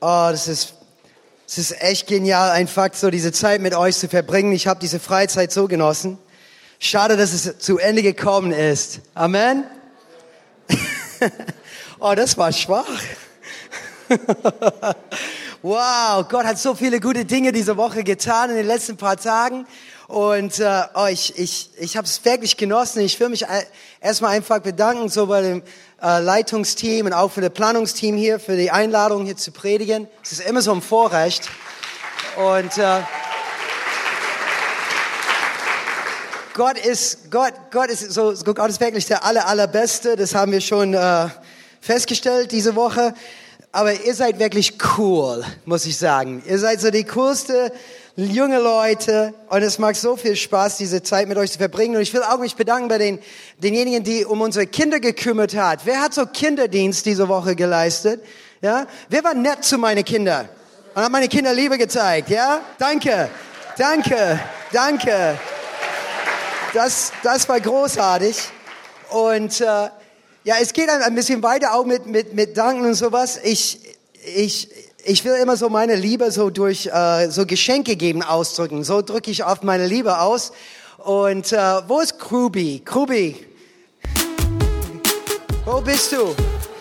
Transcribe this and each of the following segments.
Oh, das ist, das ist echt genial, einfach so diese Zeit mit euch zu verbringen. Ich habe diese Freizeit so genossen. Schade, dass es zu Ende gekommen ist. Amen. oh, das war schwach. wow, Gott hat so viele gute Dinge diese Woche getan in den letzten paar Tagen. Und äh, oh, ich, ich, ich habe es wirklich genossen. Ich will mich erstmal einfach bedanken, so bei dem äh, Leitungsteam und auch für das Planungsteam hier, für die Einladung hier zu predigen. Es ist immer so ein Vorrecht. Und äh, Gott ist, Gott, Gott ist so, Gott ist wirklich der aller, allerbeste. Das haben wir schon äh, festgestellt diese Woche. Aber ihr seid wirklich cool, muss ich sagen. Ihr seid so die coolste junge Leute und es macht so viel Spaß, diese Zeit mit euch zu verbringen. Und ich will auch mich bedanken bei den, denjenigen, die um unsere Kinder gekümmert hat. Wer hat so Kinderdienst diese Woche geleistet? Ja? Wer war nett zu meinen Kindern? Und hat meine Kinder Liebe gezeigt? Ja? Danke. Danke. Danke. Das, das war großartig. Und äh, ja, es geht ein, ein bisschen weiter auch mit, mit, mit Danken und sowas. Ich, ich, ich will immer so meine Liebe so durch äh, so Geschenke geben ausdrücken. So drücke ich oft meine Liebe aus. Und äh, wo ist Krubi? Krubi, wo bist du?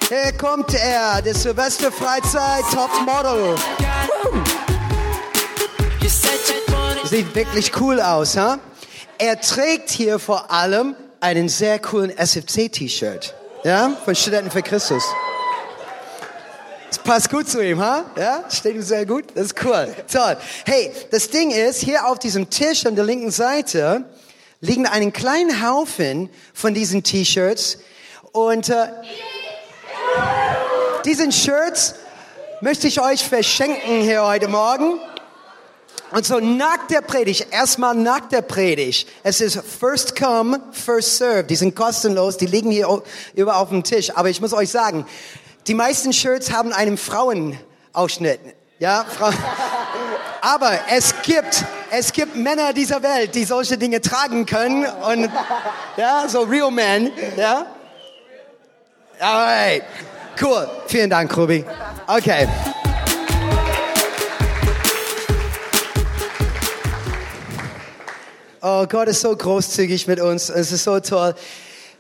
Hier kommt er, der Silvester Freizeit Top Model. Sieht wirklich cool aus, ha? Er trägt hier vor allem einen sehr coolen SFC-T-Shirt, ja, von Studenten für Christus. Das passt gut zu ihm, ha? Ja? Steht ihm sehr gut. Das ist cool. Toll. Hey, das Ding ist, hier auf diesem Tisch an der linken Seite liegen einen kleinen Haufen von diesen T-Shirts und äh, diesen Shirts möchte ich euch verschenken hier heute Morgen. Und so nach der Predigt, erstmal nach der Predigt, es ist first come, first serve. Die sind kostenlos, die liegen hier über auf dem Tisch. Aber ich muss euch sagen, die meisten Shirts haben einen Frauenausschnitt. Ja, Frau. Aber es gibt, es gibt Männer dieser Welt, die solche Dinge tragen können und, ja, so real men, ja. Alright. Cool. Vielen Dank, Ruby. Okay. Oh, Gott ist so großzügig mit uns. Es ist so toll.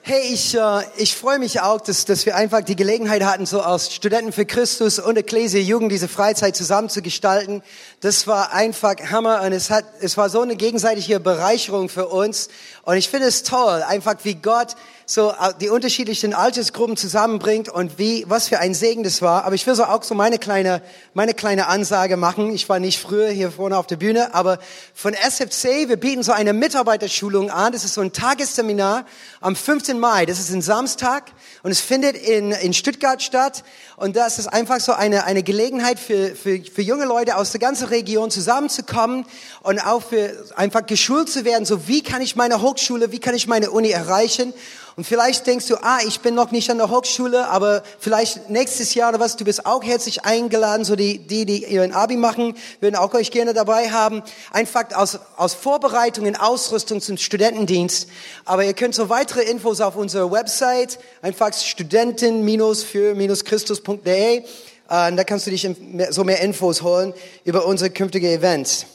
Hey, ich, äh, ich freue mich auch, dass, dass wir einfach die Gelegenheit hatten, so als Studenten für Christus und Ekklesia Jugend diese Freizeit zusammen zu gestalten. Das war einfach Hammer und es, hat, es war so eine gegenseitige Bereicherung für uns. Und ich finde es toll, einfach wie Gott so äh, die unterschiedlichen Altersgruppen zusammenbringt und wie, was für ein Segen das war. Aber ich will so auch so meine kleine, meine kleine Ansage machen. Ich war nicht früher hier vorne auf der Bühne, aber von SFC, wir bieten so eine Mitarbeiterschulung an. Das ist so ein Tagesseminar am 15. Mai. Das ist ein Samstag und es findet in, in Stuttgart statt. Und das ist einfach so eine, eine Gelegenheit für, für, für junge Leute aus der ganzen Region zusammenzukommen und auch für einfach geschult zu werden. So, wie kann ich meine Hochschule, wie kann ich meine Uni erreichen? Und vielleicht denkst du, ah, ich bin noch nicht an der Hochschule, aber vielleicht nächstes Jahr oder was, du bist auch herzlich eingeladen, so die, die, die ihren Abi machen, würden auch euch gerne dabei haben. Einfach aus, aus Vorbereitung Ausrüstung zum Studentendienst. Aber ihr könnt so weitere Infos auf unserer Website, einfach studenten-für-christus.de. Äh, da kannst du dich so mehr Infos holen über unsere künftige Events.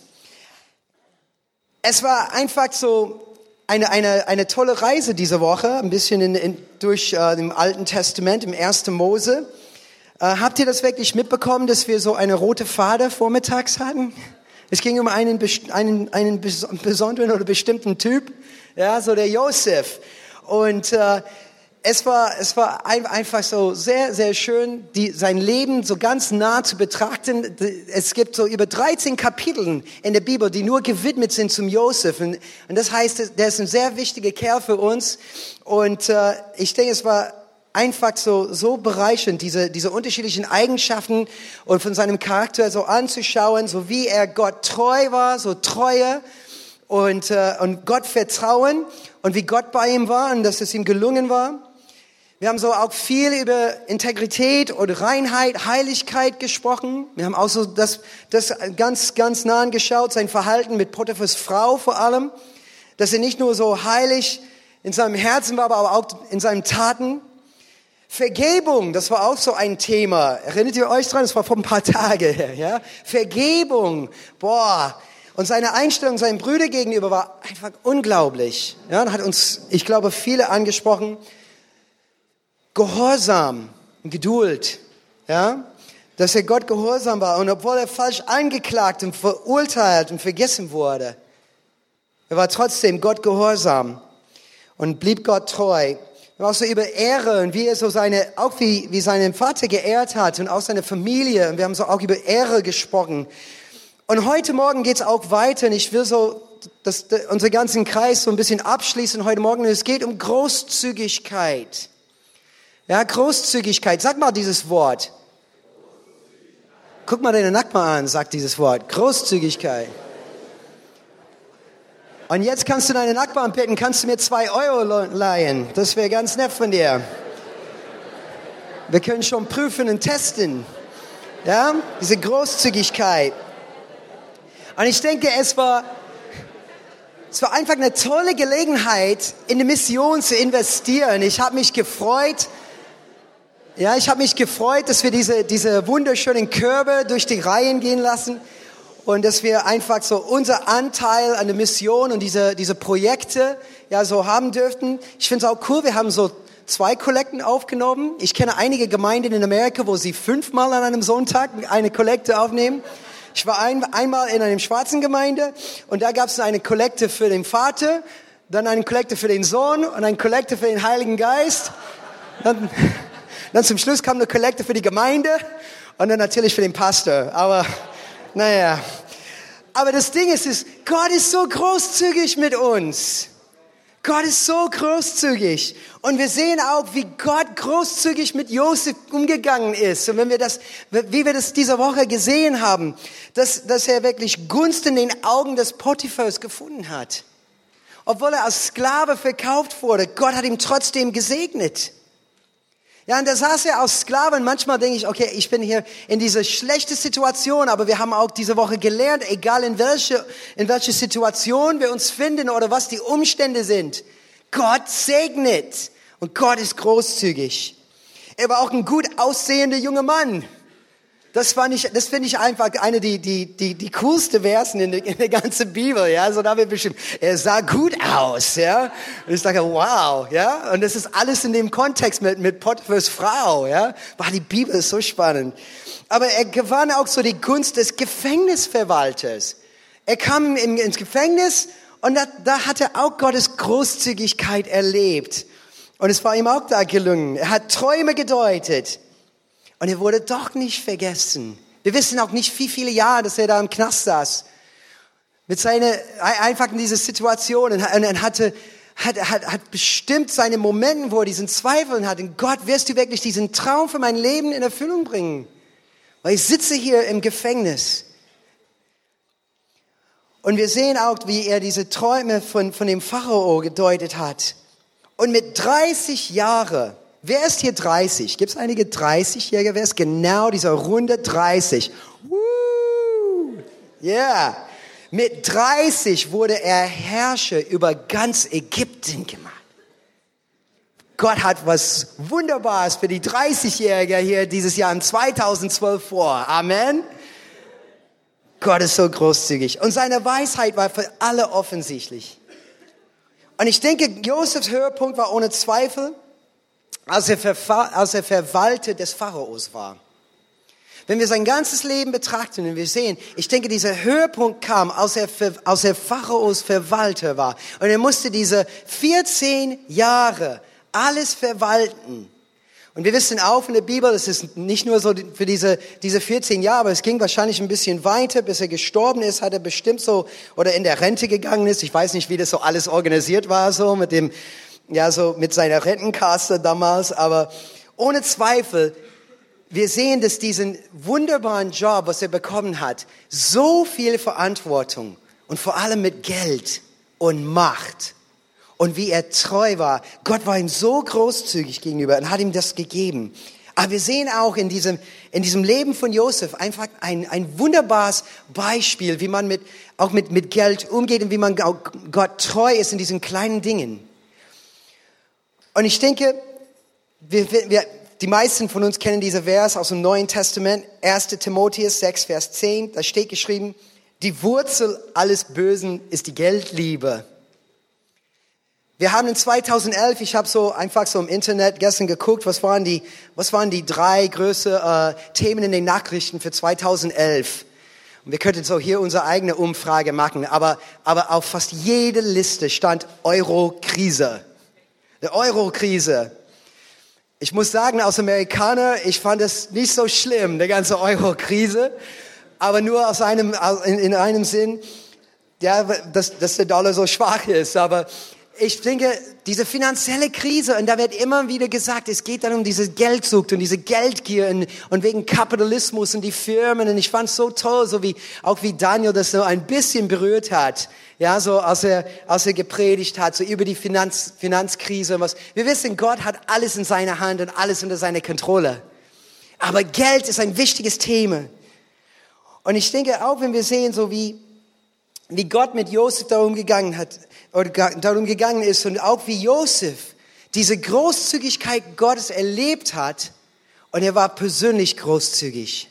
Es war einfach so eine, eine, eine tolle Reise diese Woche, ein bisschen in, in, durch äh, im Alten Testament, im 1. Mose. Äh, habt ihr das wirklich mitbekommen, dass wir so eine rote Fade vormittags hatten? Es ging um einen, einen, einen besonderen oder bestimmten Typ, ja, so der Josef. Und äh, es war, es war einfach so sehr, sehr schön, die, sein Leben so ganz nah zu betrachten. Es gibt so über 13 Kapitel in der Bibel, die nur gewidmet sind zum Josef. Und, und das heißt, der ist ein sehr wichtiger Kerl für uns. Und äh, ich denke, es war einfach so, so bereichernd, diese, diese unterschiedlichen Eigenschaften und von seinem Charakter so anzuschauen, so wie er Gott treu war, so Treue und, äh, und Gott vertrauen und wie Gott bei ihm war und dass es ihm gelungen war. Wir haben so auch viel über Integrität und Reinheit, Heiligkeit gesprochen. Wir haben auch so das, das ganz, ganz nah angeschaut, sein Verhalten mit Potiphas Frau vor allem, dass er nicht nur so heilig in seinem Herzen war, aber auch in seinen Taten. Vergebung, das war auch so ein Thema. Erinnert ihr euch dran? Das war vor ein paar Tagen her, ja? Vergebung, boah. Und seine Einstellung seinen Brüdern gegenüber war einfach unglaublich. Ja, hat uns, ich glaube, viele angesprochen. Gehorsam, Geduld, ja? Dass er Gott gehorsam war. Und obwohl er falsch angeklagt und verurteilt und vergessen wurde, er war trotzdem Gott gehorsam und blieb Gott treu auch so über Ehre und wie er so seine, auch wie, wie seinen Vater geehrt hat und auch seine Familie. Und wir haben so auch über Ehre gesprochen. Und heute Morgen geht's auch weiter und ich will so das, das, unseren ganzen Kreis so ein bisschen abschließen heute Morgen. Es geht um Großzügigkeit. Ja, Großzügigkeit. Sag mal dieses Wort. Guck mal deine Nachbarn an, sagt dieses Wort. Großzügigkeit. Und jetzt kannst du deine Nachbarn bitten, kannst du mir zwei Euro leihen? Das wäre ganz nett von dir. Wir können schon prüfen und testen. Ja, diese Großzügigkeit. Und ich denke, es war, es war einfach eine tolle Gelegenheit, in die Mission zu investieren. Ich habe mich gefreut, ja, ich habe mich gefreut, dass wir diese, diese wunderschönen Körbe durch die Reihen gehen lassen und dass wir einfach so unser Anteil an der Mission und diese, diese Projekte ja so haben dürften. Ich finde es auch cool, wir haben so zwei Kollekten aufgenommen. Ich kenne einige Gemeinden in Amerika, wo sie fünfmal an einem Sonntag eine Kollekte aufnehmen. Ich war ein, einmal in einem schwarzen Gemeinde und da gab es eine Kollekte für den Vater, dann eine Kollekte für den Sohn und eine Kollekte für den Heiligen Geist. Dann, dann zum Schluss kam eine Kollekte für die Gemeinde und dann natürlich für den Pastor. Aber naja, aber das Ding ist, ist, Gott ist so großzügig mit uns. Gott ist so großzügig. Und wir sehen auch, wie Gott großzügig mit Josef umgegangen ist. Und wenn wir das, wie wir das diese Woche gesehen haben, dass, dass er wirklich Gunst in den Augen des Potiphars gefunden hat. Obwohl er als Sklave verkauft wurde, Gott hat ihm trotzdem gesegnet. Ja, und da saß er als Sklave und manchmal denke ich, okay, ich bin hier in dieser schlechten Situation, aber wir haben auch diese Woche gelernt, egal in welche, in welche Situation wir uns finden oder was die Umstände sind, Gott segnet und Gott ist großzügig. Er war auch ein gut aussehender junger Mann. Das fand ich, das finde ich einfach eine die die die die coolste Versen in der, in der ganzen Bibel, ja. So da wird bestimmt, er sah gut aus, ja. Und ich sage, wow, ja. Und das ist alles in dem Kontext mit mit Potiphar's Frau, ja. War die Bibel ist so spannend. Aber er gewann auch so die Gunst des Gefängnisverwalters. Er kam in, ins Gefängnis und da, da hat er auch Gottes Großzügigkeit erlebt. Und es war ihm auch da gelungen. Er hat Träume gedeutet. Und er wurde doch nicht vergessen. Wir wissen auch nicht, wie viele Jahre, dass er da im Knast saß. Mit seiner, einfach in dieser Situation. Und er hatte, hat, hat, hat bestimmt seine Momente, wo er diesen Zweifel hat. Und Gott, wirst du wirklich diesen Traum für mein Leben in Erfüllung bringen? Weil ich sitze hier im Gefängnis. Und wir sehen auch, wie er diese Träume von, von dem Pharao gedeutet hat. Und mit 30 Jahren Wer ist hier 30? Gibt es einige 30-Jährige? Wer ist genau dieser Runde 30? Woo! Yeah. Mit 30 wurde er Herrscher über ganz Ägypten gemacht. Gott hat was Wunderbares für die 30-Jährige hier dieses Jahr im 2012 vor. Amen. Gott ist so großzügig. Und seine Weisheit war für alle offensichtlich. Und ich denke, Josefs Höhepunkt war ohne Zweifel, als er, als er Verwalter des Pharaos war. Wenn wir sein ganzes Leben betrachten und wir sehen, ich denke, dieser Höhepunkt kam, als er, als er Pharaos Verwalter war. Und er musste diese 14 Jahre alles verwalten. Und wir wissen auch in der Bibel, es ist nicht nur so für diese, diese 14 Jahre, aber es ging wahrscheinlich ein bisschen weiter, bis er gestorben ist, hat er bestimmt so, oder in der Rente gegangen ist. Ich weiß nicht, wie das so alles organisiert war, so mit dem, ja, so mit seiner Rentenkasse damals, aber ohne Zweifel, wir sehen, dass diesen wunderbaren Job, was er bekommen hat, so viel Verantwortung und vor allem mit Geld und Macht und wie er treu war. Gott war ihm so großzügig gegenüber und hat ihm das gegeben. Aber wir sehen auch in diesem, in diesem Leben von Josef einfach ein, ein wunderbares Beispiel, wie man mit, auch mit, mit Geld umgeht und wie man Gott treu ist in diesen kleinen Dingen. Und ich denke, wir, wir, die meisten von uns kennen diese Vers aus dem Neuen Testament, 1. Timotheus 6, Vers 10. Da steht geschrieben, die Wurzel alles Bösen ist die Geldliebe. Wir haben in 2011, ich habe so einfach so im Internet gestern geguckt, was waren die, was waren die drei größten äh, Themen in den Nachrichten für 2011. Und wir könnten so hier unsere eigene Umfrage machen, aber, aber auf fast jede Liste stand Euro-Krise. Die Euro-Krise. Ich muss sagen, als Amerikaner, ich fand es nicht so schlimm, die ganze Euro-Krise, aber nur aus einem, in, in einem Sinn, ja, dass, dass der Dollar so schwach ist, aber ich denke, diese finanzielle Krise, und da wird immer wieder gesagt, es geht dann um diese Geldsucht und diese Geldgier und, und wegen Kapitalismus und die Firmen. Und ich fand es so toll, so wie, auch wie Daniel das so ein bisschen berührt hat. Ja, so als er, als er gepredigt hat, so über die Finanz, Finanzkrise und was. Wir wissen, Gott hat alles in seiner Hand und alles unter seiner Kontrolle. Aber Geld ist ein wichtiges Thema. Und ich denke auch, wenn wir sehen, so wie, wie Gott mit Josef darum gegangen hat, oder darum gegangen ist und auch wie Josef diese Großzügigkeit Gottes erlebt hat und er war persönlich großzügig.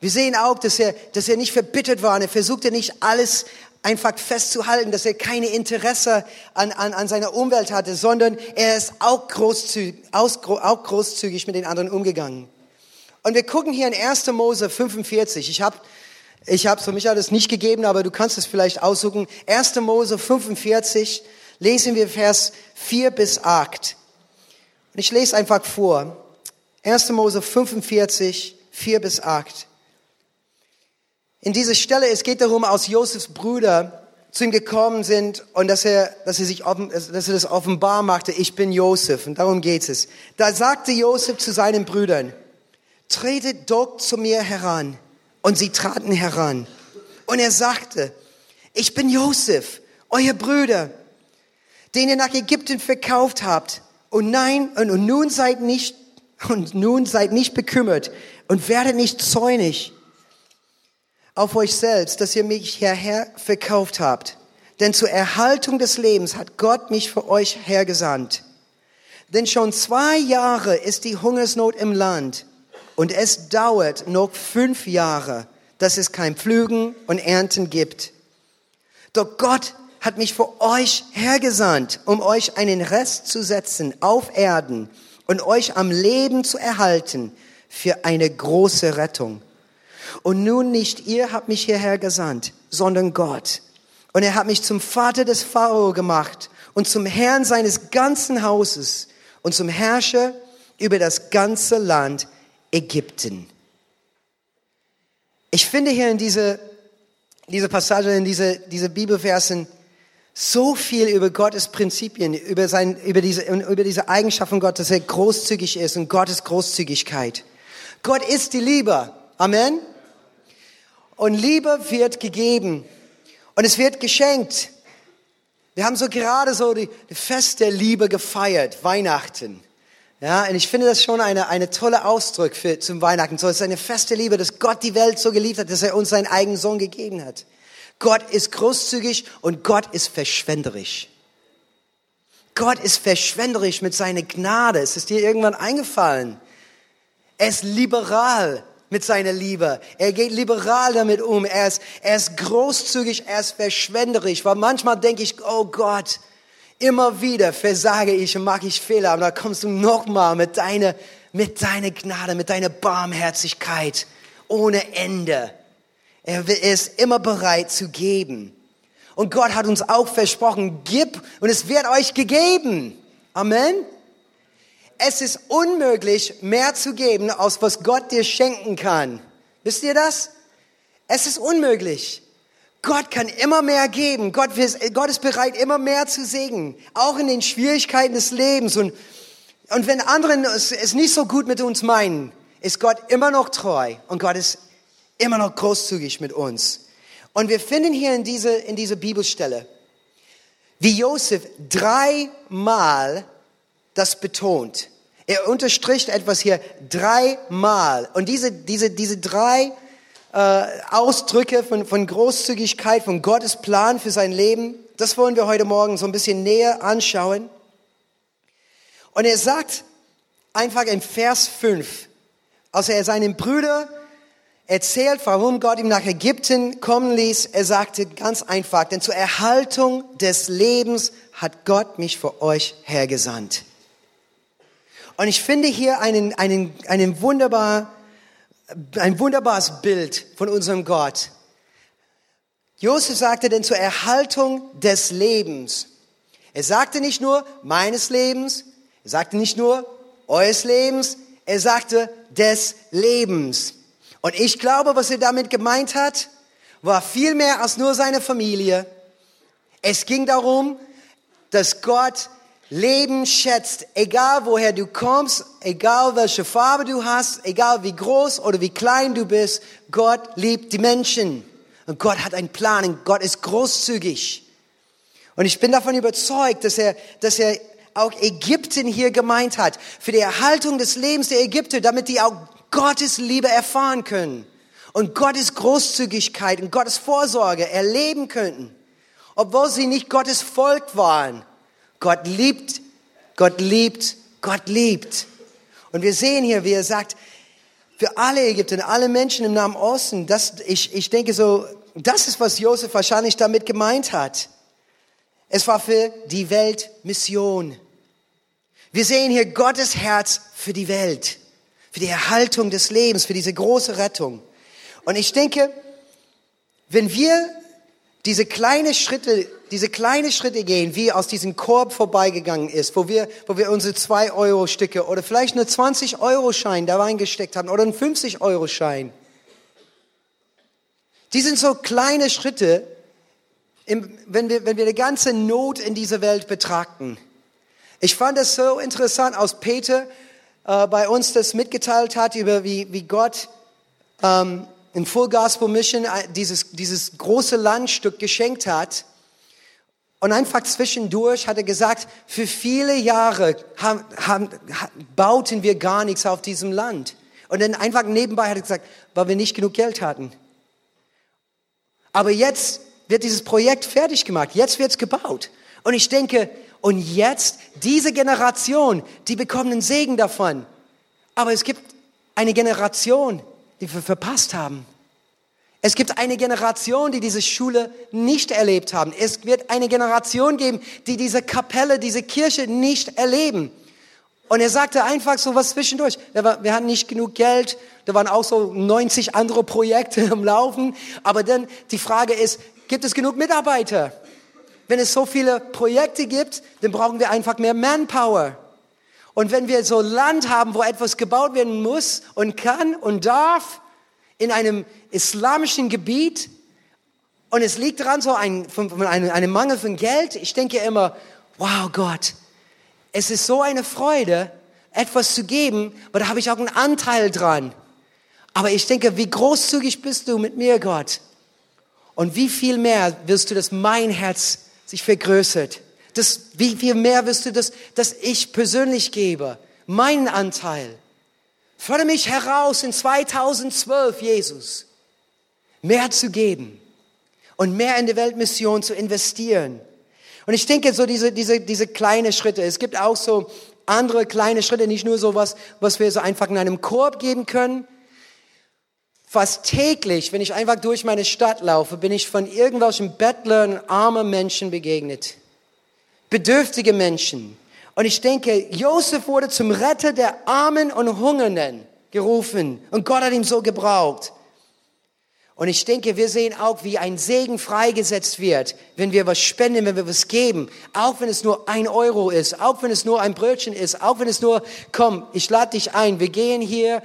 Wir sehen auch, dass er, dass er nicht verbittert war und er versuchte nicht alles einfach festzuhalten, dass er keine Interesse an, an, an seiner Umwelt hatte, sondern er ist auch großzügig, auch großzügig mit den anderen umgegangen. Und wir gucken hier in 1. Mose 45. Ich habe ich habe es für mich alles nicht gegeben, aber du kannst es vielleicht aussuchen. 1. Mose 45 lesen wir Vers 4 bis 8. Und ich lese einfach vor. 1. Mose 45, 4 bis 8. In dieser Stelle, es geht darum, aus Josefs Brüder zu ihm gekommen sind und dass er, dass er sich offen, dass er das offenbar machte, ich bin Josef. Und darum geht es. Da sagte Josef zu seinen Brüdern, tretet doch zu mir heran. Und sie traten heran. Und er sagte, ich bin Josef, euer Brüder, den ihr nach Ägypten verkauft habt. Und nein, und nun seid nicht, und nun seid nicht bekümmert und werdet nicht zäunig auf euch selbst, dass ihr mich hierher verkauft habt. Denn zur Erhaltung des Lebens hat Gott mich für euch hergesandt. Denn schon zwei Jahre ist die Hungersnot im Land und es dauert noch fünf Jahre, dass es kein Pflügen und Ernten gibt. Doch Gott hat mich für euch hergesandt, um euch einen Rest zu setzen auf Erden und euch am Leben zu erhalten für eine große Rettung. Und nun nicht ihr habt mich hierher gesandt, sondern Gott. Und er hat mich zum Vater des Pharao gemacht und zum Herrn seines ganzen Hauses und zum Herrscher über das ganze Land Ägypten. Ich finde hier in diese, diese Passage, in diese, diese Bibelversen so viel über Gottes Prinzipien, über, sein, über, diese, über diese Eigenschaft von Gott, dass er großzügig ist und Gottes Großzügigkeit. Gott ist die Liebe. Amen. Und Liebe wird gegeben. Und es wird geschenkt. Wir haben so gerade so die, Fest der Liebe gefeiert, Weihnachten. Ja, und ich finde das schon eine, eine tolle Ausdruck für, zum Weihnachten. So, es ist eine feste Liebe, dass Gott die Welt so geliebt hat, dass er uns seinen eigenen Sohn gegeben hat. Gott ist großzügig und Gott ist verschwenderisch. Gott ist verschwenderisch mit seiner Gnade. Es ist dir irgendwann eingefallen. Er ist liberal mit seiner Liebe. Er geht liberal damit um. Er ist, er ist großzügig, er ist verschwenderisch. Weil manchmal denke ich, oh Gott, Immer wieder versage ich und mache ich Fehler, und da kommst du nochmal mit deiner, mit deiner Gnade, mit deiner Barmherzigkeit ohne Ende. Er ist immer bereit zu geben. Und Gott hat uns auch versprochen, gib und es wird euch gegeben. Amen. Es ist unmöglich, mehr zu geben, als was Gott dir schenken kann. Wisst ihr das? Es ist unmöglich. Gott kann immer mehr geben. Gott, Gott ist bereit, immer mehr zu segnen. Auch in den Schwierigkeiten des Lebens. Und, und wenn andere es, es nicht so gut mit uns meinen, ist Gott immer noch treu. Und Gott ist immer noch großzügig mit uns. Und wir finden hier in diese, in diese Bibelstelle, wie Josef dreimal das betont. Er unterstricht etwas hier dreimal. Und diese, diese, diese drei äh, Ausdrücke von, von Großzügigkeit, von Gottes Plan für sein Leben. Das wollen wir heute Morgen so ein bisschen näher anschauen. Und er sagt einfach in Vers 5, als er seinen Brüder erzählt, warum Gott ihn nach Ägypten kommen ließ. Er sagte ganz einfach, denn zur Erhaltung des Lebens hat Gott mich für euch hergesandt. Und ich finde hier einen, einen, einen wunderbar, ein wunderbares Bild von unserem Gott. Josef sagte denn zur Erhaltung des Lebens. Er sagte nicht nur meines Lebens, er sagte nicht nur eures Lebens, er sagte des Lebens. Und ich glaube, was er damit gemeint hat, war viel mehr als nur seine Familie. Es ging darum, dass Gott Leben schätzt, egal woher du kommst, egal welche Farbe du hast, egal wie groß oder wie klein du bist, Gott liebt die Menschen. Und Gott hat einen Plan und Gott ist großzügig. Und ich bin davon überzeugt, dass er, dass er auch Ägypten hier gemeint hat, für die Erhaltung des Lebens der Ägypter, damit die auch Gottes Liebe erfahren können und Gottes Großzügigkeit und Gottes Vorsorge erleben könnten, obwohl sie nicht Gottes Volk waren. Gott liebt, Gott liebt, Gott liebt. Und wir sehen hier, wie er sagt, für alle Ägypter, alle Menschen im Nahen Osten, das, ich, ich denke so, das ist, was Josef wahrscheinlich damit gemeint hat. Es war für die Weltmission. Wir sehen hier Gottes Herz für die Welt, für die Erhaltung des Lebens, für diese große Rettung. Und ich denke, wenn wir diese kleine Schritte, diese kleine Schritte gehen, wie aus diesem Korb vorbeigegangen ist, wo wir, wo wir unsere zwei Euro Stücke oder vielleicht eine 20 Euro Schein da reingesteckt haben oder einen 50 Euro Schein. Die sind so kleine Schritte, wenn wir, wenn wir die ganze Not in dieser Welt betrachten. Ich fand es so interessant, als Peter äh, bei uns das mitgeteilt hat, über wie, wie Gott ähm, in Full Gospel Mission äh, dieses, dieses große Landstück geschenkt hat. Und einfach zwischendurch hat er gesagt, für viele Jahre haben, haben, bauten wir gar nichts auf diesem Land. Und dann einfach nebenbei hat er gesagt, weil wir nicht genug Geld hatten. Aber jetzt wird dieses Projekt fertig gemacht. Jetzt wird es gebaut. Und ich denke, und jetzt, diese Generation, die bekommen einen Segen davon. Aber es gibt eine Generation, die wir verpasst haben. Es gibt eine Generation, die diese Schule nicht erlebt haben. Es wird eine Generation geben, die diese Kapelle, diese Kirche nicht erleben. Und er sagte einfach so was zwischendurch. Wir hatten nicht genug Geld. Da waren auch so 90 andere Projekte im Laufen. Aber dann die Frage ist, gibt es genug Mitarbeiter? wenn es so viele Projekte gibt, dann brauchen wir einfach mehr Manpower. Und wenn wir so Land haben, wo etwas gebaut werden muss und kann und darf, in einem islamischen Gebiet, und es liegt daran so ein, von, einem, Mangel von Geld, ich denke immer, wow Gott, es ist so eine Freude, etwas zu geben, aber da habe ich auch einen Anteil dran. Aber ich denke, wie großzügig bist du mit mir, Gott? Und wie viel mehr wirst du das mein Herz sich vergrößert. Das, wie viel mehr wirst du das, dass ich persönlich gebe? Meinen Anteil. Fordere mich heraus in 2012, Jesus, mehr zu geben und mehr in die Weltmission zu investieren. Und ich denke, so diese, diese, diese kleine Schritte. Es gibt auch so andere kleine Schritte, nicht nur so was, was wir so einfach in einem Korb geben können, Fast täglich, wenn ich einfach durch meine Stadt laufe, bin ich von irgendwelchen Bettlern, armen Menschen begegnet. Bedürftige Menschen. Und ich denke, Josef wurde zum Retter der Armen und Hungernden gerufen. Und Gott hat ihn so gebraucht. Und ich denke, wir sehen auch, wie ein Segen freigesetzt wird, wenn wir was spenden, wenn wir was geben. Auch wenn es nur ein Euro ist, auch wenn es nur ein Brötchen ist, auch wenn es nur, komm, ich lade dich ein, wir gehen hier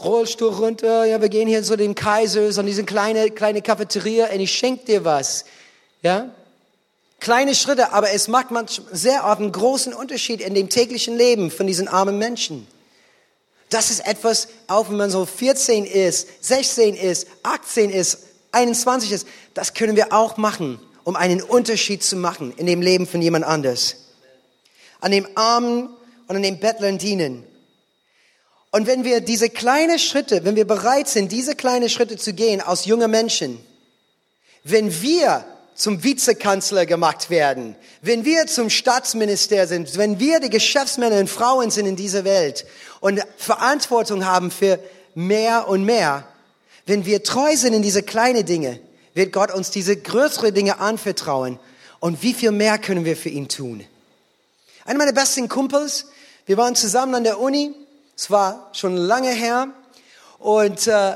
Rollstuhl runter, ja, wir gehen hier zu den Kaisers und diese kleine, kleine Cafeteria und ich schenke dir was. Ja? Kleine Schritte, aber es macht manchmal sehr oft einen großen Unterschied in dem täglichen Leben von diesen armen Menschen. Das ist etwas, auch wenn man so 14 ist, 16 ist, 18 ist, 21 ist, das können wir auch machen, um einen Unterschied zu machen in dem Leben von jemand anders. An dem Armen und an dem Bettlern dienen. Und wenn wir diese kleinen Schritte, wenn wir bereit sind, diese kleinen Schritte zu gehen als junge Menschen, wenn wir zum Vizekanzler gemacht werden, wenn wir zum Staatsminister sind, wenn wir die Geschäftsmänner und Frauen sind in dieser Welt und Verantwortung haben für mehr und mehr, wenn wir treu sind in diese kleinen Dinge, wird Gott uns diese größeren Dinge anvertrauen. Und wie viel mehr können wir für ihn tun? Einer meiner besten Kumpels, wir waren zusammen an der Uni, es war schon lange her, und äh,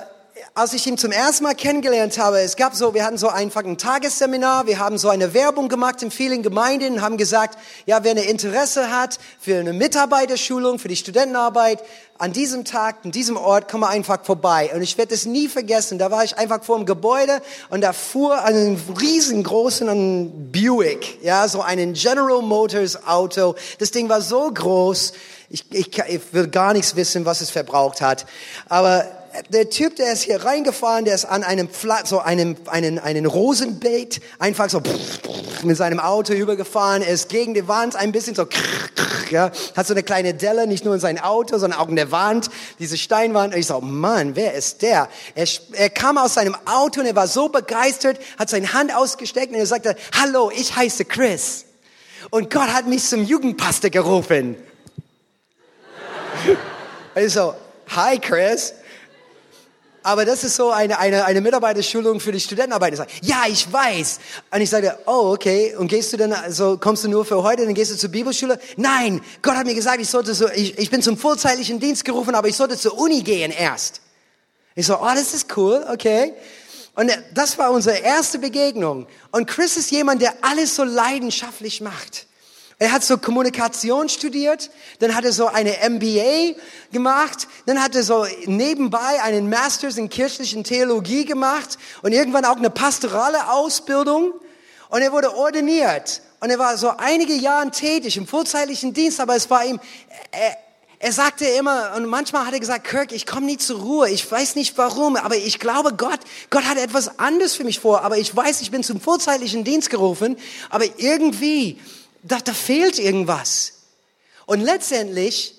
als ich ihn zum ersten Mal kennengelernt habe, es gab so, wir hatten so einfach ein Tagesseminar, wir haben so eine Werbung gemacht in vielen Gemeinden, haben gesagt, ja, wer eine Interesse hat für eine Mitarbeiterschulung, für die Studentenarbeit, an diesem Tag, an diesem Ort, komm einfach vorbei. Und ich werde es nie vergessen, da war ich einfach vor dem Gebäude und da fuhr ein riesengroßen Buick, ja, so einen General Motors Auto. Das Ding war so groß, ich, ich, ich will gar nichts wissen, was es verbraucht hat. Aber der Typ, der ist hier reingefahren, der ist an einem Flat, so einem, einen, einen Rosenbeet einfach so mit seinem Auto übergefahren, er ist gegen die Wand ein bisschen so, ja, hat so eine kleine Delle, nicht nur in sein Auto, sondern auch in der Wand, diese Steinwand. Und ich so, Mann, wer ist der? Er, er kam aus seinem Auto und er war so begeistert, hat seine Hand ausgesteckt und er sagte, hallo, ich heiße Chris. Und Gott hat mich zum Jugendpastor gerufen. Also, hi Chris. Aber das ist so eine, eine, eine Mitarbeiterschulung für die Studentenarbeit. Ich sage, ja, ich weiß. Und ich sage, oh, okay. Und gehst du dann, also kommst du nur für heute, dann gehst du zur Bibelschule? Nein, Gott hat mir gesagt, ich sollte so, ich, ich bin zum vollzeitlichen Dienst gerufen, aber ich sollte zur Uni gehen erst. Ich so, oh, das ist cool, okay. Und das war unsere erste Begegnung. Und Chris ist jemand, der alles so leidenschaftlich macht. Er hat so Kommunikation studiert, dann hat er so eine MBA gemacht, dann hat er so nebenbei einen Masters in kirchlichen Theologie gemacht und irgendwann auch eine pastorale Ausbildung. Und er wurde ordiniert. Und er war so einige Jahre tätig im vollzeitlichen Dienst, aber es war ihm, er, er sagte immer, und manchmal hat er gesagt, Kirk, ich komme nie zur Ruhe, ich weiß nicht warum, aber ich glaube Gott, Gott hat etwas anderes für mich vor, aber ich weiß, ich bin zum vollzeitlichen Dienst gerufen, aber irgendwie da, da fehlt irgendwas. Und letztendlich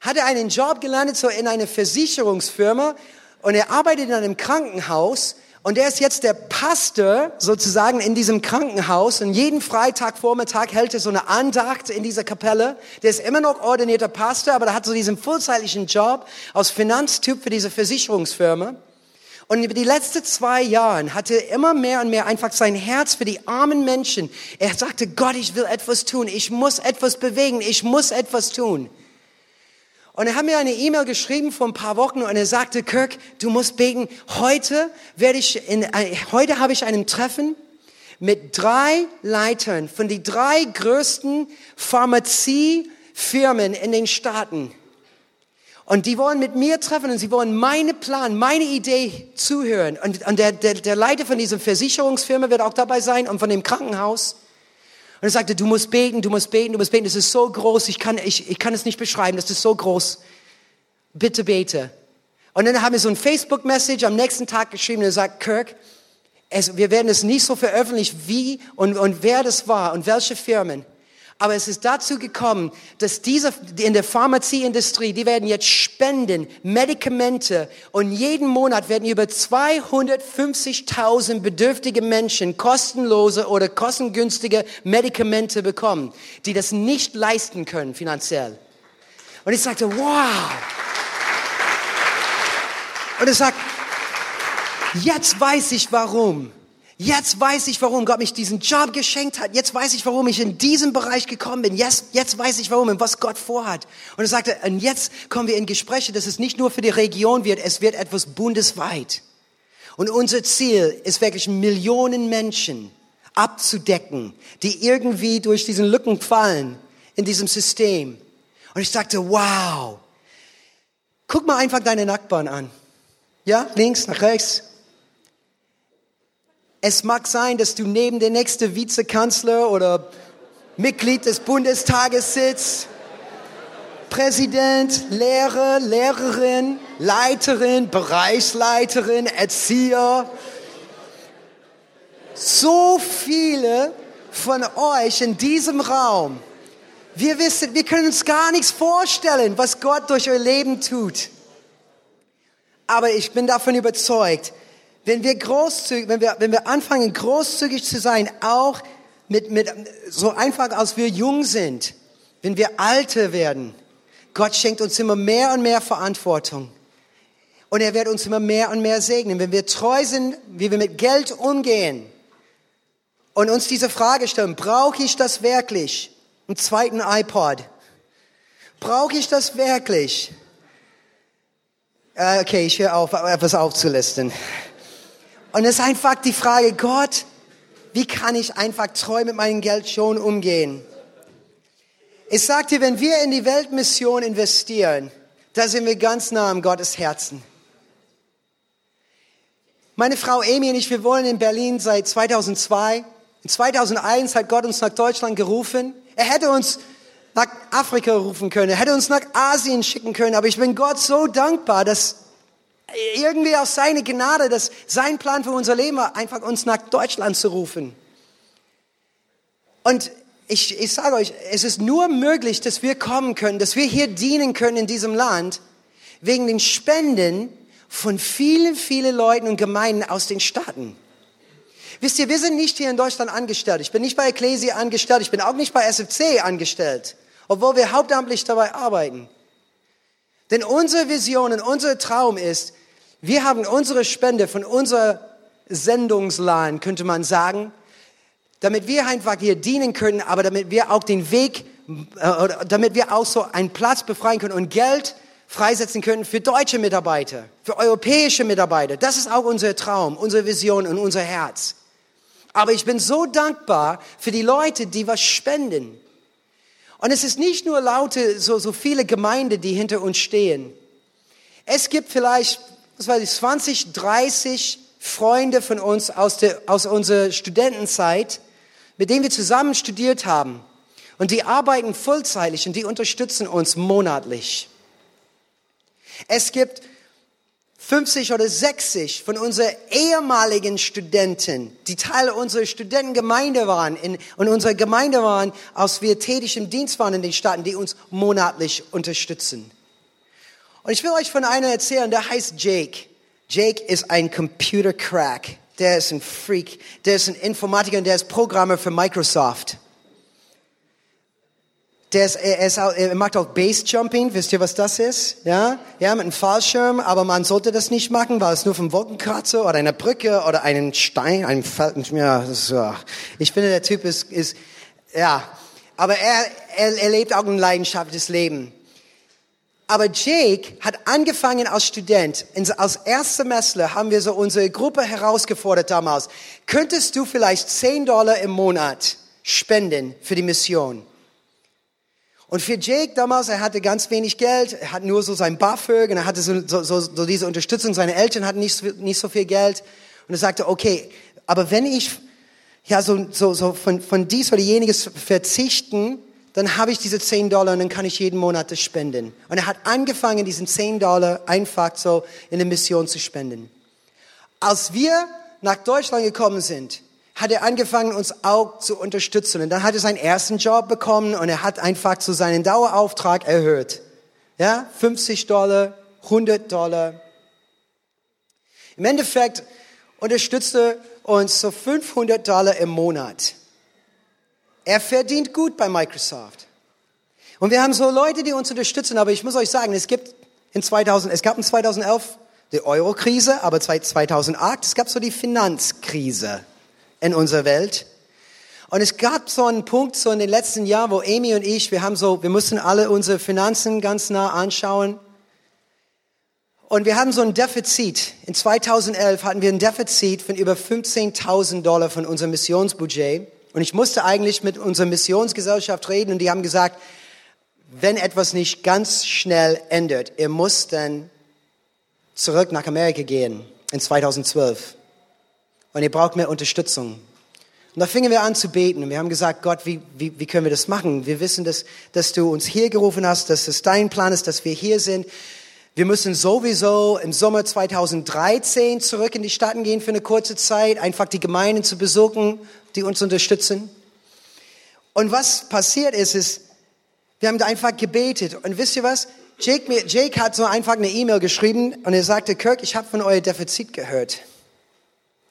hat er einen Job gelandet, so in einer Versicherungsfirma und er arbeitet in einem Krankenhaus und er ist jetzt der Pastor sozusagen in diesem Krankenhaus und jeden Freitagvormittag hält er so eine Andacht in dieser Kapelle. Der ist immer noch ordinierter Pastor, aber der hat so diesen vollzeitlichen Job als Finanztyp für diese Versicherungsfirma. Und über die letzten zwei Jahre hatte er immer mehr und mehr einfach sein Herz für die armen Menschen. Er sagte, Gott, ich will etwas tun. Ich muss etwas bewegen. Ich muss etwas tun. Und er hat mir eine E-Mail geschrieben vor ein paar Wochen und er sagte, Kirk, du musst beten. Heute werde ich in, äh, heute habe ich einen Treffen mit drei Leitern von den drei größten Pharmaziefirmen in den Staaten. Und die wollen mit mir treffen und sie wollen meine Plan, meine Idee zuhören. Und, und der, der, der Leiter von dieser Versicherungsfirma wird auch dabei sein und von dem Krankenhaus. Und er sagte, du musst beten, du musst beten, du musst beten. Das ist so groß, ich kann, ich, ich kann es nicht beschreiben, das ist so groß. Bitte bete. Und dann haben wir so ein Facebook-Message am nächsten Tag geschrieben und er sagt, Kirk, es, wir werden es nicht so veröffentlichen, wie und, und wer das war und welche Firmen. Aber es ist dazu gekommen, dass diese in der Pharmazieindustrie, die werden jetzt spenden, Medikamente und jeden Monat werden über 250.000 bedürftige Menschen kostenlose oder kostengünstige Medikamente bekommen, die das nicht leisten können finanziell. Und ich sagte, wow. Und er sagt, jetzt weiß ich warum. Jetzt weiß ich, warum Gott mich diesen Job geschenkt hat. Jetzt weiß ich, warum ich in diesem Bereich gekommen bin. Jetzt, jetzt weiß ich, warum und was Gott vorhat. Und er sagte, und jetzt kommen wir in Gespräche, dass es nicht nur für die Region wird, es wird etwas bundesweit. Und unser Ziel ist wirklich Millionen Menschen abzudecken, die irgendwie durch diesen Lücken fallen in diesem System. Und ich sagte, wow. Guck mal einfach deine Nachbarn an. Ja, links, nach rechts. Es mag sein, dass du neben der nächste Vizekanzler oder Mitglied des Bundestages sitzt. Präsident, Lehrer, Lehrerin, Leiterin, Bereichsleiterin, Erzieher. So viele von euch in diesem Raum. Wir wissen, wir können uns gar nichts vorstellen, was Gott durch euer Leben tut. Aber ich bin davon überzeugt, wenn wir großzügig, wenn wir, wenn wir anfangen, großzügig zu sein, auch mit, mit, so einfach als wir jung sind, wenn wir alte werden, Gott schenkt uns immer mehr und mehr Verantwortung. Und er wird uns immer mehr und mehr segnen. Wenn wir treu sind, wie wir mit Geld umgehen und uns diese Frage stellen, brauche ich das wirklich? Einen zweiten iPod. Brauche ich das wirklich? Äh, okay, ich höre auf, etwas aufzulisten. Und es ist einfach die Frage, Gott, wie kann ich einfach treu mit meinem Geld schon umgehen? Ich sagte, wenn wir in die Weltmission investieren, da sind wir ganz nah am Gottes Herzen. Meine Frau Amy und ich, wir wohnen in Berlin seit 2002. In 2001 hat Gott uns nach Deutschland gerufen. Er hätte uns nach Afrika rufen können, er hätte uns nach Asien schicken können, aber ich bin Gott so dankbar, dass irgendwie aus seiner Gnade, dass sein Plan für unser Leben war, einfach uns nach Deutschland zu rufen. Und ich, ich sage euch, es ist nur möglich, dass wir kommen können, dass wir hier dienen können in diesem Land, wegen den Spenden von vielen, vielen Leuten und Gemeinden aus den Staaten. Wisst ihr, wir sind nicht hier in Deutschland angestellt. Ich bin nicht bei Ecclesia angestellt. Ich bin auch nicht bei SFC angestellt, obwohl wir hauptamtlich dabei arbeiten. Denn unsere Vision und unser Traum ist, wir haben unsere Spende von unserer Sendungsladen, könnte man sagen, damit wir einfach hier dienen können, aber damit wir auch den Weg, äh, damit wir auch so einen Platz befreien können und Geld freisetzen können für deutsche Mitarbeiter, für europäische Mitarbeiter. Das ist auch unser Traum, unsere Vision und unser Herz. Aber ich bin so dankbar für die Leute, die was spenden. Und es ist nicht nur laute, so, so viele Gemeinden, die hinter uns stehen. Es gibt vielleicht, was weiß ich, 20, 30 Freunde von uns aus, der, aus unserer Studentenzeit, mit denen wir zusammen studiert haben. Und die arbeiten vollzeitig und die unterstützen uns monatlich. Es gibt 50 oder 60 von unseren ehemaligen Studenten, die Teil unserer Studentengemeinde waren in, und unserer Gemeinde waren, als wir tätig im Dienst waren in den Staaten, die uns monatlich unterstützen. Und ich will euch von einer erzählen, der heißt Jake. Jake ist ein Computer Crack. Der ist ein Freak. Der ist ein Informatiker und der ist Programmer für Microsoft. Der ist, er, ist auch, er macht auch Base Jumping. Wisst ihr, was das ist? Ja, ja, mit einem Fallschirm. Aber man sollte das nicht machen, weil es nur vom Wolkenkratzer oder einer Brücke oder einem Stein, einem Felsen. Ja, so. ich finde, der Typ ist, ist ja. Aber er, er, er lebt auch ein leidenschaftliches Leben. Aber Jake hat angefangen als Student. Als Erstsemester haben wir so unsere Gruppe herausgefordert damals. Könntest du vielleicht 10 Dollar im Monat spenden für die Mission? Und für Jake damals, er hatte ganz wenig Geld, er hat nur so sein BAföG und er hatte so, so, so, so diese Unterstützung. Seine Eltern hatten nicht, nicht so viel Geld. Und er sagte, okay, aber wenn ich ja so, so, so von, von dies oder jeniges verzichten, dann habe ich diese 10 Dollar und dann kann ich jeden Monat das spenden. Und er hat angefangen, diesen 10 Dollar einfach so in der Mission zu spenden. Als wir nach Deutschland gekommen sind, hat er angefangen, uns auch zu unterstützen. Und dann hat er seinen ersten Job bekommen und er hat einfach zu seinen Dauerauftrag erhöht. Ja, 50 Dollar, 100 Dollar. Im Endeffekt unterstützte uns so 500 Dollar im Monat. Er verdient gut bei Microsoft. Und wir haben so Leute, die uns unterstützen, aber ich muss euch sagen, es gibt in 2000, es gab in 2011 die Euro-Krise, aber 2008, es gab so die Finanzkrise in unserer Welt. Und es gab so einen Punkt so in den letzten Jahren, wo Amy und ich, wir haben so, wir mussten alle unsere Finanzen ganz nah anschauen. Und wir haben so ein Defizit. In 2011 hatten wir ein Defizit von über 15.000 Dollar von unserem Missionsbudget. Und ich musste eigentlich mit unserer Missionsgesellschaft reden und die haben gesagt, wenn etwas nicht ganz schnell ändert, ihr müsst dann zurück nach Amerika gehen in 2012 und ihr braucht mehr Unterstützung. Und da fingen wir an zu beten und wir haben gesagt, Gott, wie, wie, wie können wir das machen? Wir wissen, dass, dass du uns hier gerufen hast, dass es dein Plan ist, dass wir hier sind. Wir müssen sowieso im Sommer 2013 zurück in die Staaten gehen für eine kurze Zeit, einfach die Gemeinden zu besuchen, die uns unterstützen. Und was passiert ist, ist, wir haben einfach gebetet. Und wisst ihr was? Jake, Jake hat so einfach eine E-Mail geschrieben und er sagte, Kirk, ich habe von euer Defizit gehört.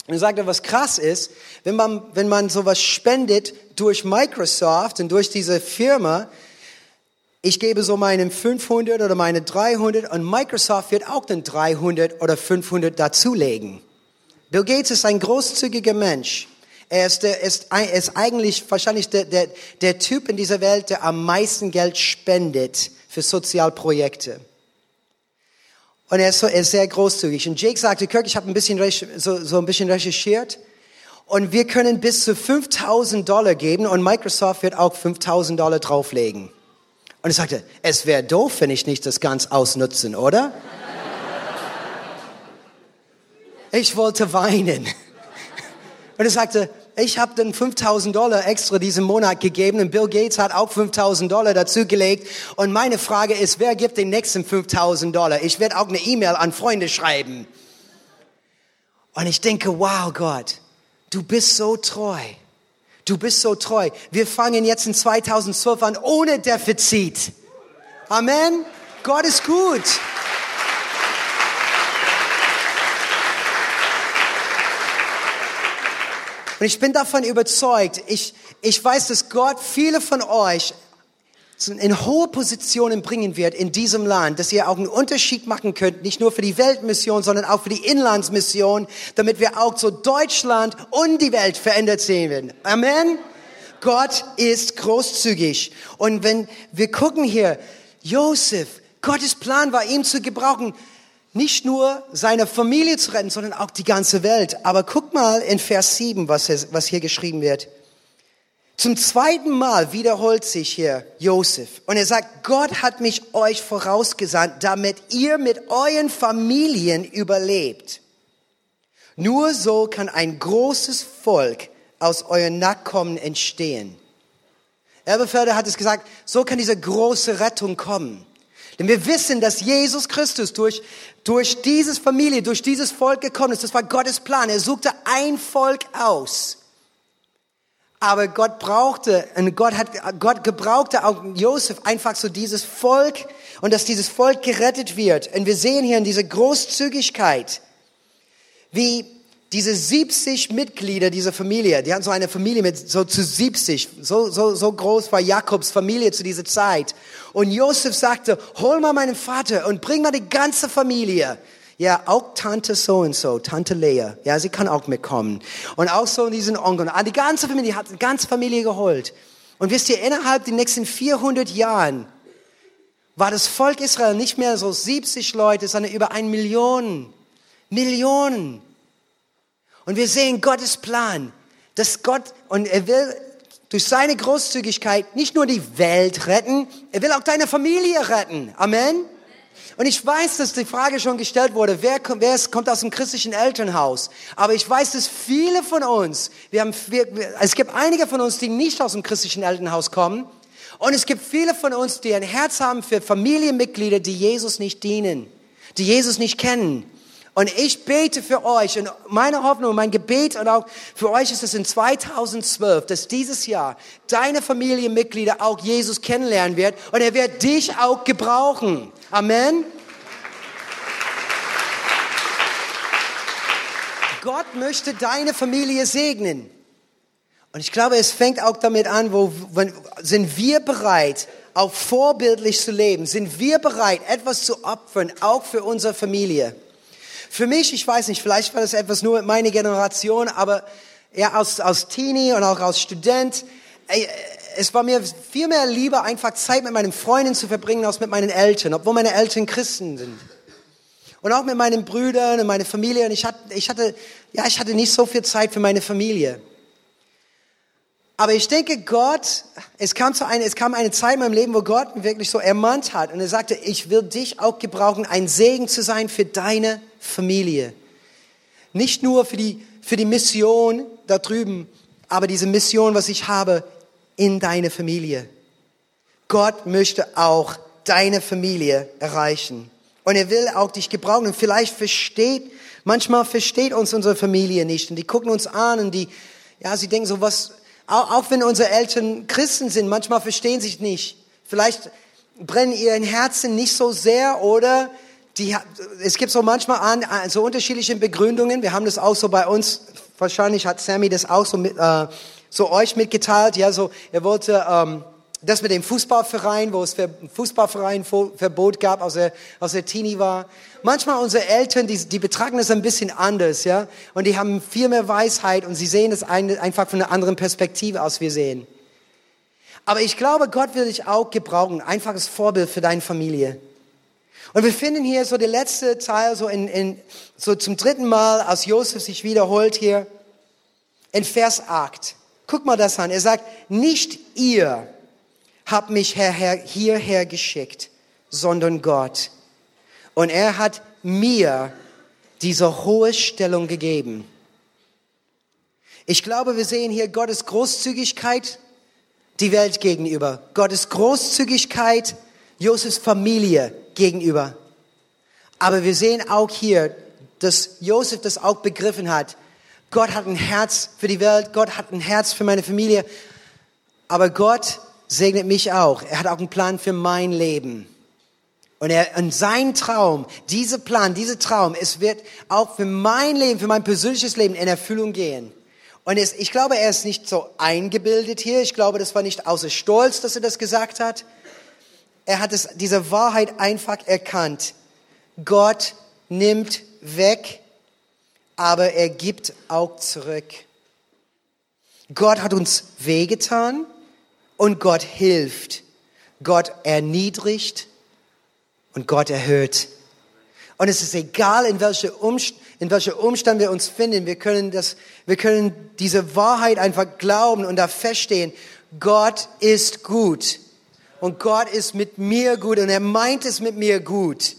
Und er sagte, was krass ist, wenn man, wenn man sowas spendet durch Microsoft und durch diese Firma, ich gebe so meinen 500 oder meine 300 und Microsoft wird auch den 300 oder 500 dazulegen. Bill Gates ist ein großzügiger Mensch. Er ist, der, ist, ist eigentlich wahrscheinlich der, der, der Typ in dieser Welt, der am meisten Geld spendet für Sozialprojekte. Und er ist, so, er ist sehr großzügig. Und Jake sagte, Kirk, ich habe ein bisschen so, so ein bisschen recherchiert. Und wir können bis zu 5000 Dollar geben und Microsoft wird auch 5000 Dollar drauflegen. Und ich sagte, es wäre doof, wenn ich nicht das ganz ausnutzen, oder? Ich wollte weinen. Und er sagte, ich habe dann 5000 Dollar extra diesen Monat gegeben und Bill Gates hat auch 5000 Dollar dazugelegt. Und meine Frage ist, wer gibt den nächsten 5000 Dollar? Ich werde auch eine E-Mail an Freunde schreiben. Und ich denke, wow Gott, du bist so treu. Du bist so treu. Wir fangen jetzt in 2012 an ohne Defizit. Amen. Gott ist gut. Und ich bin davon überzeugt, ich, ich weiß, dass Gott viele von euch in hohe Positionen bringen wird in diesem Land, dass ihr auch einen Unterschied machen könnt, nicht nur für die Weltmission, sondern auch für die Inlandsmission, damit wir auch so Deutschland und die Welt verändert sehen werden. Amen. Gott ist großzügig. Und wenn wir gucken hier, Josef, Gottes Plan war ihm zu gebrauchen, nicht nur seine Familie zu retten, sondern auch die ganze Welt. Aber guck mal in Vers 7, was, hier geschrieben wird. Zum zweiten Mal wiederholt sich hier Josef und er sagt, Gott hat mich euch vorausgesandt, damit ihr mit euren Familien überlebt. Nur so kann ein großes Volk aus euren Nachkommen entstehen. Elberfelder hat es gesagt, so kann diese große Rettung kommen. Denn wir wissen, dass Jesus Christus durch, durch dieses Familie, durch dieses Volk gekommen ist. Das war Gottes Plan. Er suchte ein Volk aus. Aber Gott brauchte, und Gott hat, Gott gebrauchte auch Josef einfach so dieses Volk und dass dieses Volk gerettet wird. Und wir sehen hier in dieser Großzügigkeit, wie diese 70 Mitglieder dieser Familie, die hatten so eine Familie mit so zu 70, so, so, so groß war Jakobs Familie zu dieser Zeit. Und Josef sagte, hol mal meinen Vater und bring mal die ganze Familie. Ja, auch Tante so und so, Tante Lea. Ja, sie kann auch mitkommen. Und auch so diesen Onkel. Und die ganze Familie hat die ganze Familie geholt. Und wisst ihr, innerhalb der nächsten 400 Jahren war das Volk Israel nicht mehr so 70 Leute, sondern über ein Million. Millionen. Und wir sehen Gottes Plan, dass Gott, und er will durch seine Großzügigkeit nicht nur die Welt retten, er will auch deine Familie retten. Amen. Und ich weiß, dass die Frage schon gestellt wurde, wer, wer kommt aus dem christlichen Elternhaus? Aber ich weiß, dass viele von uns, wir haben, wir, es gibt einige von uns, die nicht aus dem christlichen Elternhaus kommen. Und es gibt viele von uns, die ein Herz haben für Familienmitglieder, die Jesus nicht dienen, die Jesus nicht kennen. Und ich bete für euch und meine Hoffnung, mein Gebet und auch für euch ist es in 2012, dass dieses Jahr deine Familienmitglieder auch Jesus kennenlernen wird und er wird dich auch gebrauchen. Amen. Gott möchte deine Familie segnen. Und ich glaube, es fängt auch damit an, wo, wenn, sind wir bereit, auch vorbildlich zu leben? Sind wir bereit, etwas zu opfern, auch für unsere Familie? Für mich, ich weiß nicht, vielleicht war das etwas nur meine Generation, aber ja, als, als Teenie und auch als Student, ey, es war mir viel mehr lieber, einfach Zeit mit meinen Freunden zu verbringen, als mit meinen Eltern, obwohl meine Eltern Christen sind. Und auch mit meinen Brüdern und meiner Familie. Und ich hatte, ich hatte, ja, ich hatte nicht so viel Zeit für meine Familie. Aber ich denke, Gott, es kam, zu eine, es kam eine Zeit in meinem Leben, wo Gott mich wirklich so ermahnt hat. Und er sagte, ich will dich auch gebrauchen, ein Segen zu sein für deine Familie. Nicht nur für die, für die Mission da drüben, aber diese Mission, was ich habe, in deine Familie. Gott möchte auch deine Familie erreichen. Und er will auch dich gebrauchen. Und vielleicht versteht, manchmal versteht uns unsere Familie nicht. Und die gucken uns an und die, ja, sie denken so, was, auch, auch wenn unsere Eltern Christen sind, manchmal verstehen sie sich nicht. Vielleicht brennen ihren Herzen nicht so sehr oder die, es gibt so manchmal an, so unterschiedliche Begründungen. Wir haben das auch so bei uns, wahrscheinlich hat Sammy das auch so, mit, äh, so euch mitgeteilt. Ja, so, er wollte ähm, das mit dem Fußballverein, wo es ein Fußballverein-Verbot gab, als er, als er Teenie war. Manchmal unsere Eltern, die, die betrachten das ein bisschen anders, ja, und die haben viel mehr Weisheit und sie sehen es einfach von einer anderen Perspektive, als wir sehen. Aber ich glaube, Gott will dich auch gebrauchen, einfaches Vorbild für deine Familie. Und wir finden hier so der letzte Teil, so, in, in, so zum dritten Mal, als Josef sich wiederholt hier, in Vers 8. Guck mal das an. Er sagt, nicht ihr habt mich hierher geschickt, sondern Gott. Und er hat mir diese hohe Stellung gegeben. Ich glaube, wir sehen hier Gottes Großzügigkeit die Welt gegenüber, Gottes Großzügigkeit Josefs Familie gegenüber. Aber wir sehen auch hier, dass Josef das auch begriffen hat. Gott hat ein Herz für die Welt, Gott hat ein Herz für meine Familie, aber Gott segnet mich auch. Er hat auch einen Plan für mein Leben. Und, er, und sein Traum, dieser Plan, dieser Traum, es wird auch für mein Leben, für mein persönliches Leben in Erfüllung gehen. Und es, ich glaube, er ist nicht so eingebildet hier. Ich glaube, das war nicht außer Stolz, dass er das gesagt hat. Er hat es, diese Wahrheit einfach erkannt. Gott nimmt weg, aber er gibt auch zurück. Gott hat uns wehgetan und Gott hilft. Gott erniedrigt und Gott erhöht. Und es ist egal, in welcher Umstand, in welcher Umstand wir uns finden. Wir können das, wir können diese Wahrheit einfach glauben und da feststehen. Gott ist gut. Und Gott ist mit mir gut und er meint es mit mir gut.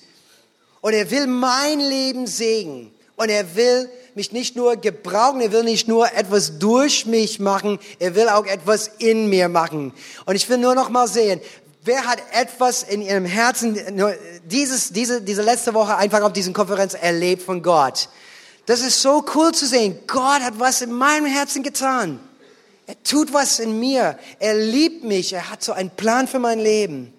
Und er will mein Leben segnen. Und er will mich nicht nur gebrauchen, er will nicht nur etwas durch mich machen, er will auch etwas in mir machen. Und ich will nur noch mal sehen, wer hat etwas in ihrem Herzen, dieses, diese, diese letzte Woche einfach auf diesen Konferenz erlebt von Gott. Das ist so cool zu sehen. Gott hat was in meinem Herzen getan. Er tut was in mir. Er liebt mich. Er hat so einen Plan für mein Leben.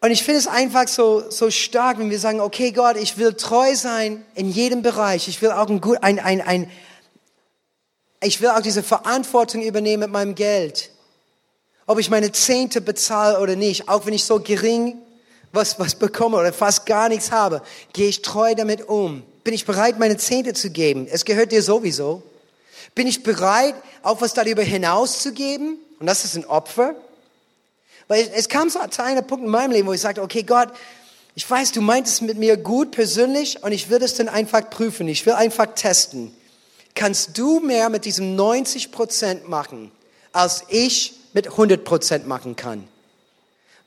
Und ich finde es einfach so, so stark, wenn wir sagen, okay Gott, ich will treu sein in jedem Bereich. Ich will auch ein, gut, ein, ein, ein, ich will auch diese Verantwortung übernehmen mit meinem Geld. Ob ich meine Zehnte bezahle oder nicht, auch wenn ich so gering was, was bekomme oder fast gar nichts habe, gehe ich treu damit um. Bin ich bereit, meine Zehnte zu geben? Es gehört dir sowieso. Bin ich bereit, auch was darüber hinaus zu geben? Und das ist ein Opfer. Weil es kam so einem Punkt in meinem Leben, wo ich sagte, okay, Gott, ich weiß, du meintest mit mir gut persönlich und ich will das dann einfach prüfen. Ich will einfach testen. Kannst du mehr mit diesem 90 Prozent machen, als ich mit 100 Prozent machen kann?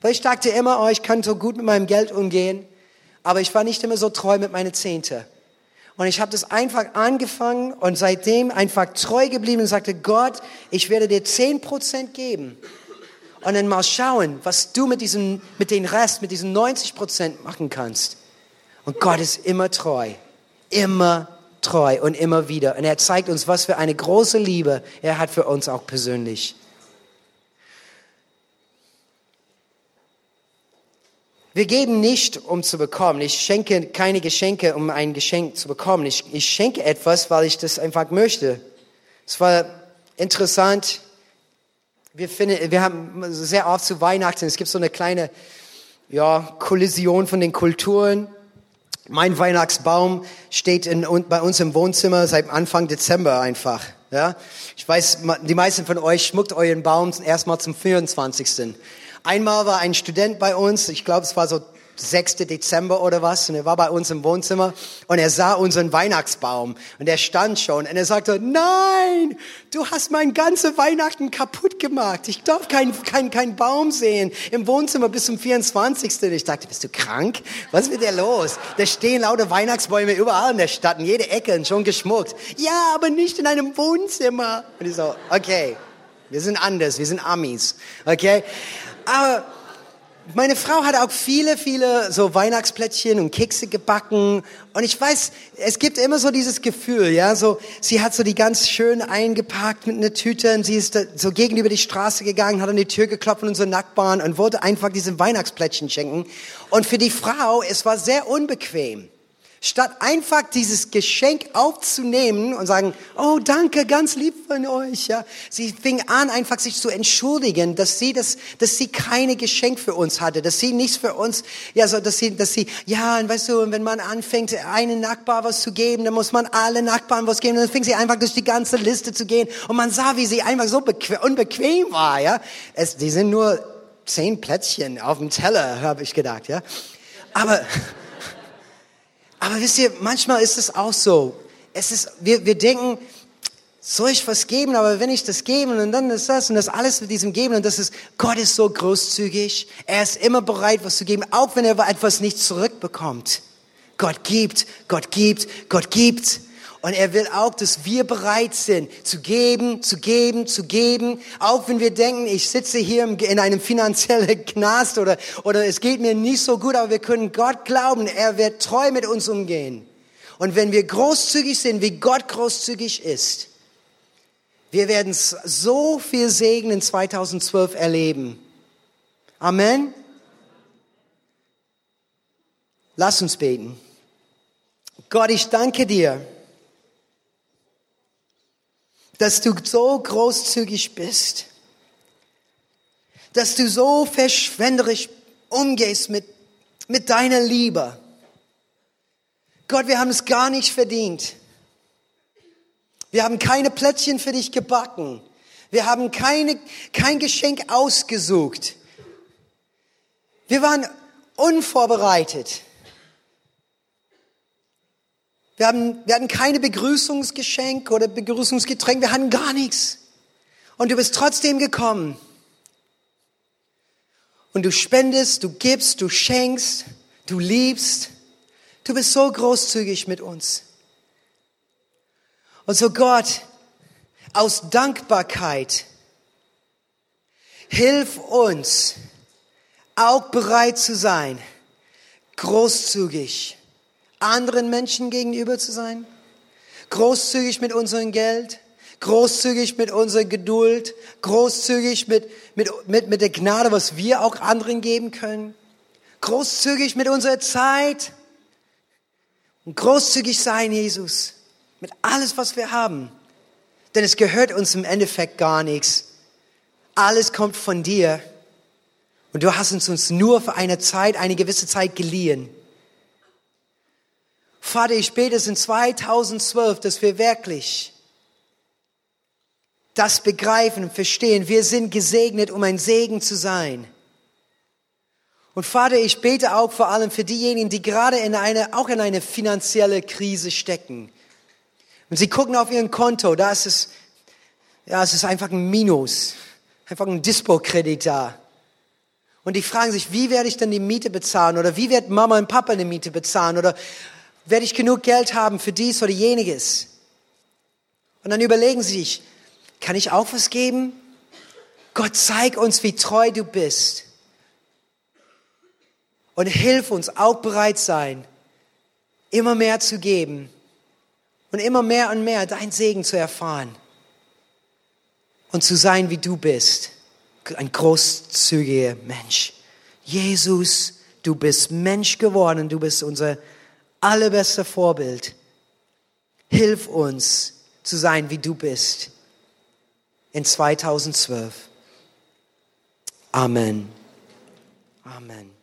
Weil ich dachte immer, oh, ich kann so gut mit meinem Geld umgehen, aber ich war nicht immer so treu mit meinen Zehnte. Und ich habe das einfach angefangen und seitdem einfach treu geblieben und sagte, Gott, ich werde dir zehn Prozent geben und dann mal schauen, was du mit diesem, mit den Rest, mit diesen 90 Prozent machen kannst. Und Gott ist immer treu, immer treu und immer wieder. Und er zeigt uns, was für eine große Liebe er hat für uns auch persönlich. Wir geben nicht, um zu bekommen. Ich schenke keine Geschenke, um ein Geschenk zu bekommen. Ich, ich schenke etwas, weil ich das einfach möchte. Es war interessant wir, finden, wir haben sehr oft zu Weihnachten, es gibt so eine kleine ja, Kollision von den Kulturen. Mein Weihnachtsbaum steht in, bei uns im Wohnzimmer seit Anfang Dezember einfach. Ja? Ich weiß, die meisten von euch schmuckt euren Baum erstmal zum 24. Einmal war ein Student bei uns, ich glaube, es war so 6. Dezember oder was und er war bei uns im Wohnzimmer und er sah unseren Weihnachtsbaum und er stand schon und er sagte, nein, du hast mein ganze Weihnachten kaputt gemacht. Ich darf keinen kein, kein Baum sehen im Wohnzimmer bis zum 24. Und ich dachte, bist du krank? Was ist mit dir los? Da stehen lauter Weihnachtsbäume überall in der Stadt, in jede Ecke und schon geschmuckt. Ja, aber nicht in einem Wohnzimmer. Und ich so, okay, wir sind anders, wir sind Amis, okay? Aber meine Frau hat auch viele, viele so Weihnachtsplättchen und Kekse gebacken. Und ich weiß, es gibt immer so dieses Gefühl, ja, so, sie hat so die ganz schön eingepackt mit einer Tüte und sie ist so gegenüber die Straße gegangen, hat an die Tür geklopft von unseren Nachbarn und wollte einfach diese Weihnachtsplättchen schenken. Und für die Frau, es war sehr unbequem. Statt einfach dieses Geschenk aufzunehmen und sagen, oh danke, ganz lieb von euch, ja. Sie fing an, einfach sich zu entschuldigen, dass sie das, dass sie keine Geschenk für uns hatte, dass sie nichts für uns, ja, so, dass sie, dass sie, ja, und weißt du, wenn man anfängt, einen Nachbar was zu geben, dann muss man alle Nachbarn was geben, dann fing sie einfach durch die ganze Liste zu gehen und man sah, wie sie einfach so unbequem war, ja. Es, die sind nur zehn Plätzchen auf dem Teller, habe ich gedacht, ja. Aber, aber wisst ihr, manchmal ist es auch so. Es ist, wir, wir denken, soll ich was geben, aber wenn ich das gebe und dann ist das und das alles mit diesem Geben und das ist, Gott ist so großzügig. Er ist immer bereit, was zu geben, auch wenn er etwas nicht zurückbekommt. Gott gibt, Gott gibt, Gott gibt. Und er will auch, dass wir bereit sind, zu geben, zu geben, zu geben. Auch wenn wir denken, ich sitze hier in einem finanziellen Knast oder, oder es geht mir nicht so gut, aber wir können Gott glauben, er wird treu mit uns umgehen. Und wenn wir großzügig sind, wie Gott großzügig ist, wir werden so viel Segen in 2012 erleben. Amen. Lass uns beten. Gott, ich danke dir dass du so großzügig bist, dass du so verschwenderisch umgehst mit, mit deiner Liebe. Gott, wir haben es gar nicht verdient. Wir haben keine Plätzchen für dich gebacken. Wir haben keine, kein Geschenk ausgesucht. Wir waren unvorbereitet. Wir, haben, wir hatten keine Begrüßungsgeschenk oder Begrüßungsgetränk, wir hatten gar nichts. Und du bist trotzdem gekommen. Und du spendest, du gibst, du schenkst, du liebst. Du bist so großzügig mit uns. Und so Gott, aus Dankbarkeit, hilf uns, auch bereit zu sein, großzügig anderen Menschen gegenüber zu sein, großzügig mit unserem Geld, großzügig mit unserer Geduld, großzügig mit, mit, mit, mit der Gnade, was wir auch anderen geben können, großzügig mit unserer Zeit und großzügig sein, Jesus, mit alles, was wir haben. Denn es gehört uns im Endeffekt gar nichts. Alles kommt von dir. Und du hast uns, uns nur für eine Zeit, eine gewisse Zeit geliehen. Vater, ich bete es in 2012, dass wir wirklich das begreifen und verstehen. Wir sind gesegnet, um ein Segen zu sein. Und Vater, ich bete auch vor allem für diejenigen, die gerade in eine, auch in eine finanzielle Krise stecken. Und sie gucken auf ihren Konto, da ist es, ja, es ist einfach ein Minus, einfach ein Dispo-Kredit da. Und die fragen sich, wie werde ich denn die Miete bezahlen? Oder wie wird Mama und Papa die Miete bezahlen? Oder werde ich genug Geld haben für dies oder jeniges? Und dann überlegen sie sich, kann ich auch was geben? Gott, zeig uns, wie treu du bist. Und hilf uns auch bereit sein, immer mehr zu geben und immer mehr und mehr dein Segen zu erfahren und zu sein, wie du bist. Ein großzügiger Mensch. Jesus, du bist Mensch geworden, du bist unser allerbeste Vorbild. Hilf uns zu sein, wie du bist in 2012. Amen. Amen.